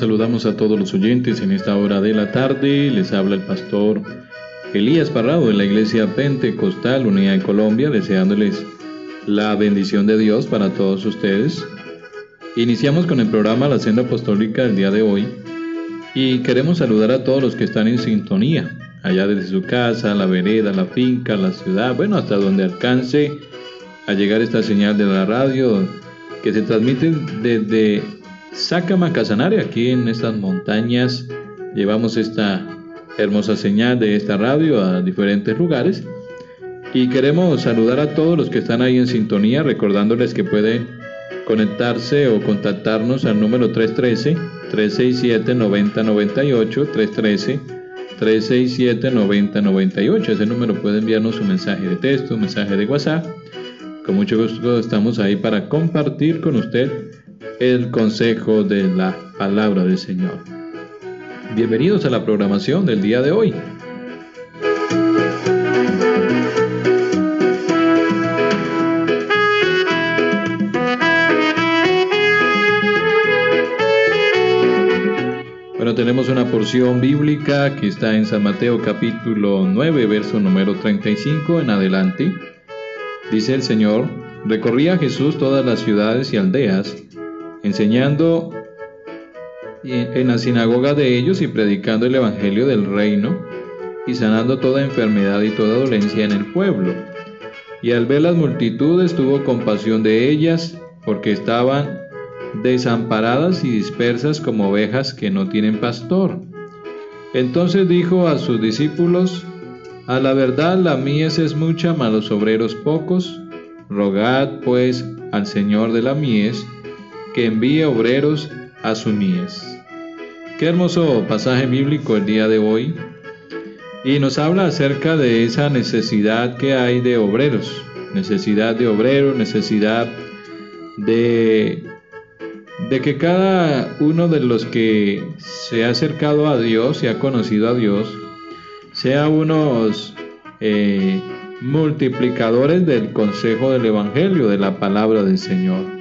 saludamos a todos los oyentes en esta hora de la tarde. Les habla el pastor Elías Parrado de la Iglesia Pentecostal Unida de Colombia, deseándoles la bendición de Dios para todos ustedes. Iniciamos con el programa La Senda Apostólica del día de hoy y queremos saludar a todos los que están en sintonía, allá desde su casa, la vereda, la finca, la ciudad, bueno, hasta donde alcance a llegar esta señal de la radio que se transmite desde Sácama Casanare, aquí en estas montañas. Llevamos esta hermosa señal de esta radio a diferentes lugares. Y queremos saludar a todos los que están ahí en sintonía, recordándoles que pueden conectarse o contactarnos al número 313-367-9098, 313-367-9098. Ese número puede enviarnos un mensaje de texto, un mensaje de WhatsApp. Con mucho gusto estamos ahí para compartir con usted el consejo de la palabra del Señor. Bienvenidos a la programación del día de hoy. Bueno, tenemos una porción bíblica que está en San Mateo capítulo 9, verso número 35 en adelante. Dice el Señor, recorría Jesús todas las ciudades y aldeas, enseñando en la sinagoga de ellos y predicando el Evangelio del reino y sanando toda enfermedad y toda dolencia en el pueblo. Y al ver las multitudes tuvo compasión de ellas, porque estaban desamparadas y dispersas como ovejas que no tienen pastor. Entonces dijo a sus discípulos, A la verdad la mies es mucha, mas los obreros pocos. Rogad pues al Señor de la mies, que envíe obreros a su mies. Qué hermoso pasaje bíblico el día de hoy. Y nos habla acerca de esa necesidad que hay de obreros, necesidad de obreros, necesidad de, de que cada uno de los que se ha acercado a Dios y ha conocido a Dios, sea unos eh, multiplicadores del consejo del Evangelio, de la palabra del Señor.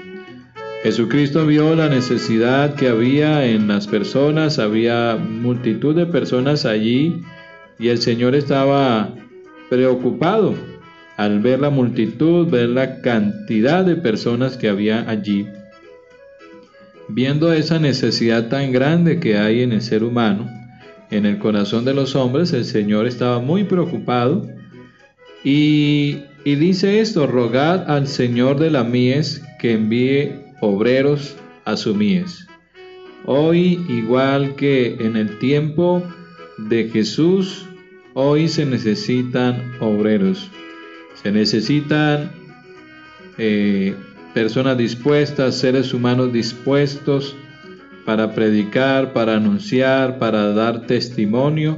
Jesucristo vio la necesidad que había en las personas, había multitud de personas allí y el Señor estaba preocupado al ver la multitud, ver la cantidad de personas que había allí. Viendo esa necesidad tan grande que hay en el ser humano, en el corazón de los hombres, el Señor estaba muy preocupado y, y dice esto, rogad al Señor de la mies que envíe obreros a su mies. Hoy, igual que en el tiempo de Jesús, hoy se necesitan obreros. Se necesitan eh, personas dispuestas, seres humanos dispuestos para predicar, para anunciar, para dar testimonio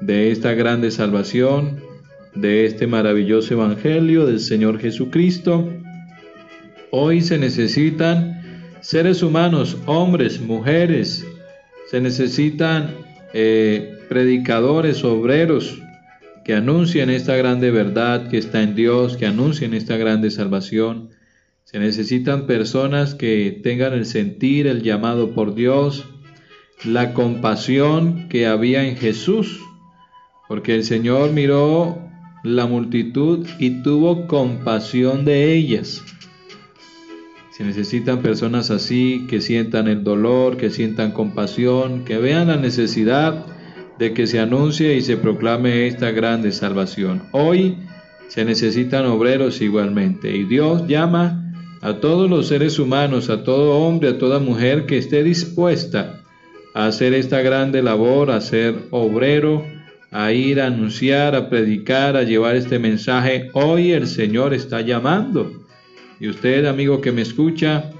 de esta grande salvación, de este maravilloso Evangelio del Señor Jesucristo Hoy se necesitan seres humanos, hombres, mujeres, se necesitan eh, predicadores, obreros, que anuncien esta grande verdad que está en Dios, que anuncien esta grande salvación. Se necesitan personas que tengan el sentir, el llamado por Dios, la compasión que había en Jesús, porque el Señor miró la multitud y tuvo compasión de ellas. Se necesitan personas así que sientan el dolor, que sientan compasión, que vean la necesidad de que se anuncie y se proclame esta grande salvación. Hoy se necesitan obreros igualmente y Dios llama a todos los seres humanos, a todo hombre, a toda mujer que esté dispuesta a hacer esta grande labor, a ser obrero, a ir a anunciar, a predicar, a llevar este mensaje. Hoy el Señor está llamando. Y usted, amigo que me escucha,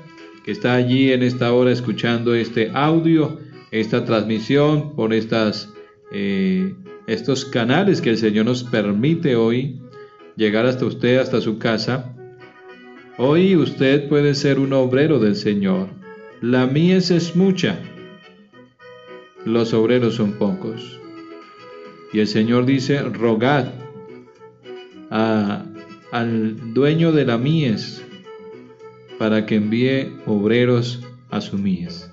que está allí en esta hora escuchando este audio, esta transmisión por estas, eh, estos canales que el Señor nos permite hoy llegar hasta usted, hasta su casa. Hoy usted puede ser un obrero del Señor. La mies es mucha, los obreros son pocos. Y el Señor dice, rogad al dueño de la mies para que envíe obreros a su mies.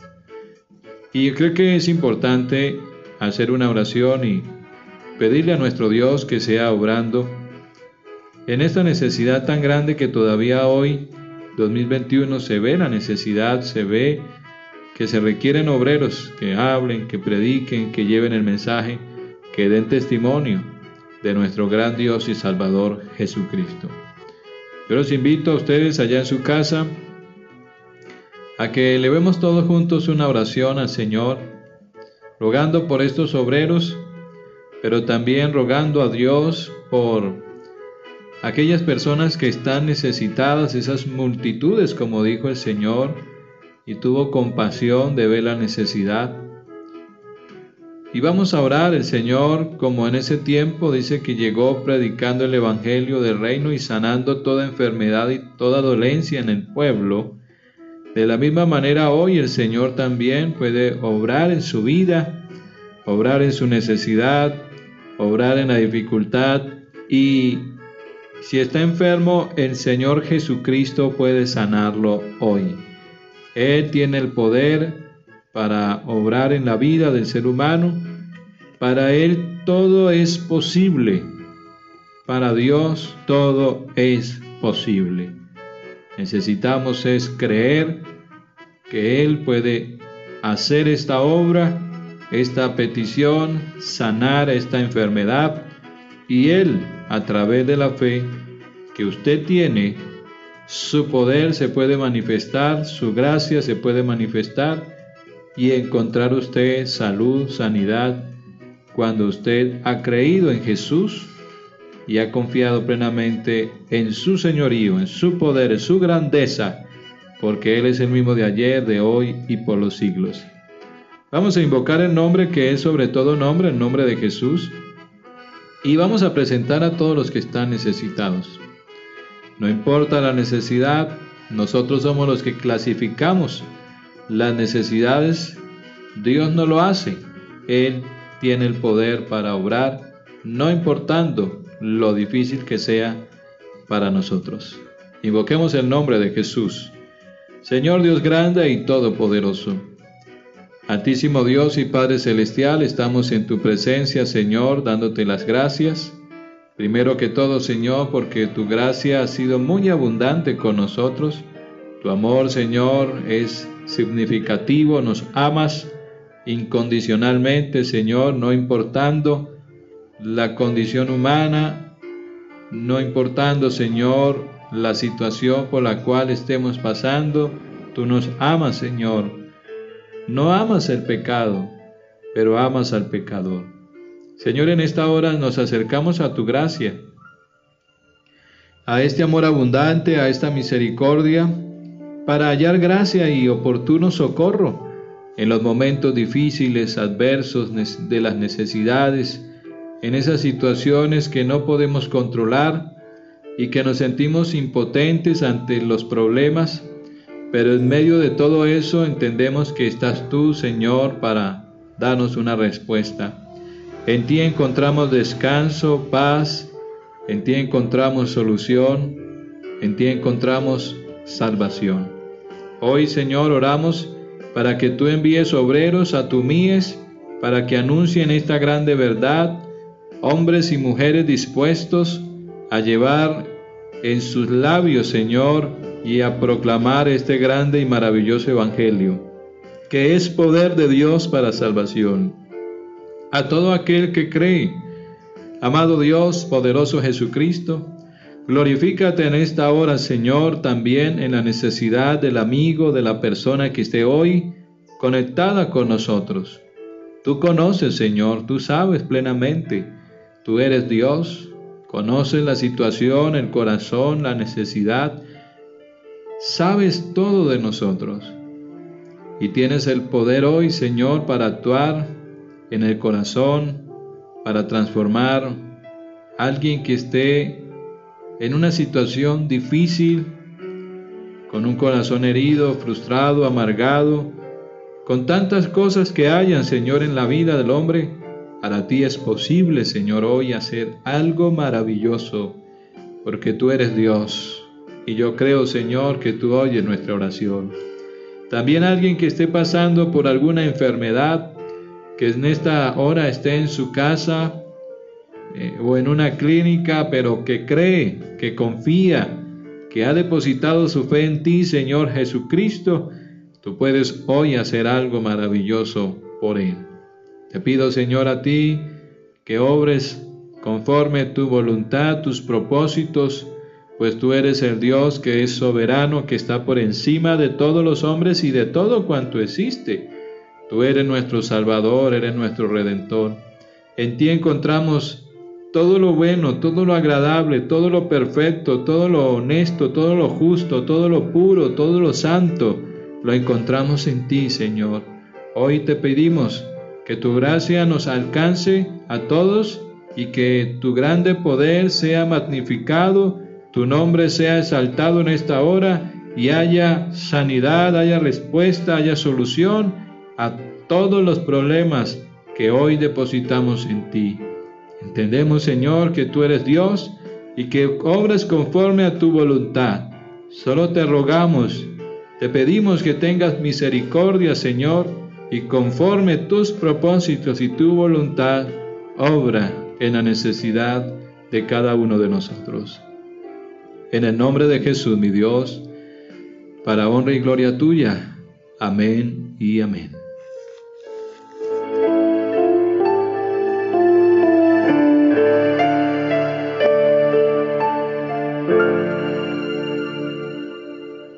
Y creo que es importante hacer una oración y pedirle a nuestro Dios que sea obrando en esta necesidad tan grande que todavía hoy, 2021, se ve la necesidad, se ve que se requieren obreros que hablen, que prediquen, que lleven el mensaje, que den testimonio de nuestro gran Dios y Salvador Jesucristo. Yo los invito a ustedes allá en su casa a que le vemos todos juntos una oración al Señor, rogando por estos obreros, pero también rogando a Dios por aquellas personas que están necesitadas, esas multitudes, como dijo el Señor, y tuvo compasión de ver la necesidad. Y vamos a orar, el Señor, como en ese tiempo dice que llegó predicando el Evangelio del reino y sanando toda enfermedad y toda dolencia en el pueblo, de la misma manera hoy el Señor también puede obrar en su vida, obrar en su necesidad, obrar en la dificultad y si está enfermo, el Señor Jesucristo puede sanarlo hoy. Él tiene el poder para obrar en la vida del ser humano. Para Él todo es posible. Para Dios todo es posible. Necesitamos es creer que Él puede hacer esta obra, esta petición, sanar esta enfermedad y Él, a través de la fe que usted tiene, su poder se puede manifestar, su gracia se puede manifestar y encontrar usted salud, sanidad, cuando usted ha creído en Jesús y ha confiado plenamente en su señorío, en su poder, en su grandeza, porque Él es el mismo de ayer, de hoy y por los siglos. Vamos a invocar el nombre que es sobre todo nombre, el nombre de Jesús, y vamos a presentar a todos los que están necesitados. No importa la necesidad, nosotros somos los que clasificamos las necesidades. Dios no lo hace. Él tiene el poder para obrar, no importando lo difícil que sea para nosotros. Invoquemos el nombre de Jesús. Señor Dios grande y todopoderoso. Altísimo Dios y Padre Celestial, estamos en tu presencia, Señor, dándote las gracias. Primero que todo, Señor, porque tu gracia ha sido muy abundante con nosotros. Tu amor, Señor, es significativo, nos amas incondicionalmente, Señor, no importando la condición humana, no importando, Señor, la situación por la cual estemos pasando, tú nos amas, Señor. No amas el pecado, pero amas al pecador. Señor, en esta hora nos acercamos a tu gracia, a este amor abundante, a esta misericordia, para hallar gracia y oportuno socorro en los momentos difíciles, adversos de las necesidades, en esas situaciones que no podemos controlar y que nos sentimos impotentes ante los problemas, pero en medio de todo eso entendemos que estás tú, Señor, para darnos una respuesta. En ti encontramos descanso, paz, en ti encontramos solución, en ti encontramos salvación. Hoy, Señor, oramos para que tú envíes obreros a tu mies, para que anuncien esta grande verdad hombres y mujeres dispuestos a llevar en sus labios, Señor, y a proclamar este grande y maravilloso Evangelio, que es poder de Dios para salvación. A todo aquel que cree, amado Dios, poderoso Jesucristo, glorifícate en esta hora, Señor, también en la necesidad del amigo, de la persona que esté hoy conectada con nosotros. Tú conoces, Señor, tú sabes plenamente Tú eres Dios, conoces la situación, el corazón, la necesidad, sabes todo de nosotros y tienes el poder hoy, Señor, para actuar en el corazón, para transformar a alguien que esté en una situación difícil, con un corazón herido, frustrado, amargado, con tantas cosas que hayan, Señor, en la vida del hombre para ti es posible, Señor, hoy hacer algo maravilloso, porque tú eres Dios. Y yo creo, Señor, que tú oyes nuestra oración. También alguien que esté pasando por alguna enfermedad, que en esta hora esté en su casa eh, o en una clínica, pero que cree, que confía, que ha depositado su fe en ti, Señor Jesucristo, tú puedes hoy hacer algo maravilloso por él. Te pido, Señor, a ti que obres conforme tu voluntad, tus propósitos, pues tú eres el Dios que es soberano, que está por encima de todos los hombres y de todo cuanto existe. Tú eres nuestro Salvador, eres nuestro Redentor. En ti encontramos todo lo bueno, todo lo agradable, todo lo perfecto, todo lo honesto, todo lo justo, todo lo puro, todo lo santo, lo encontramos en ti, Señor. Hoy te pedimos que tu gracia nos alcance a todos y que tu grande poder sea magnificado, tu nombre sea exaltado en esta hora y haya sanidad, haya respuesta, haya solución a todos los problemas que hoy depositamos en ti. Entendemos, Señor, que tú eres Dios y que obras conforme a tu voluntad. Solo te rogamos, te pedimos que tengas misericordia, Señor, y conforme tus propósitos y tu voluntad, obra en la necesidad de cada uno de nosotros. En el nombre de Jesús, mi Dios, para honra y gloria tuya. Amén y amén.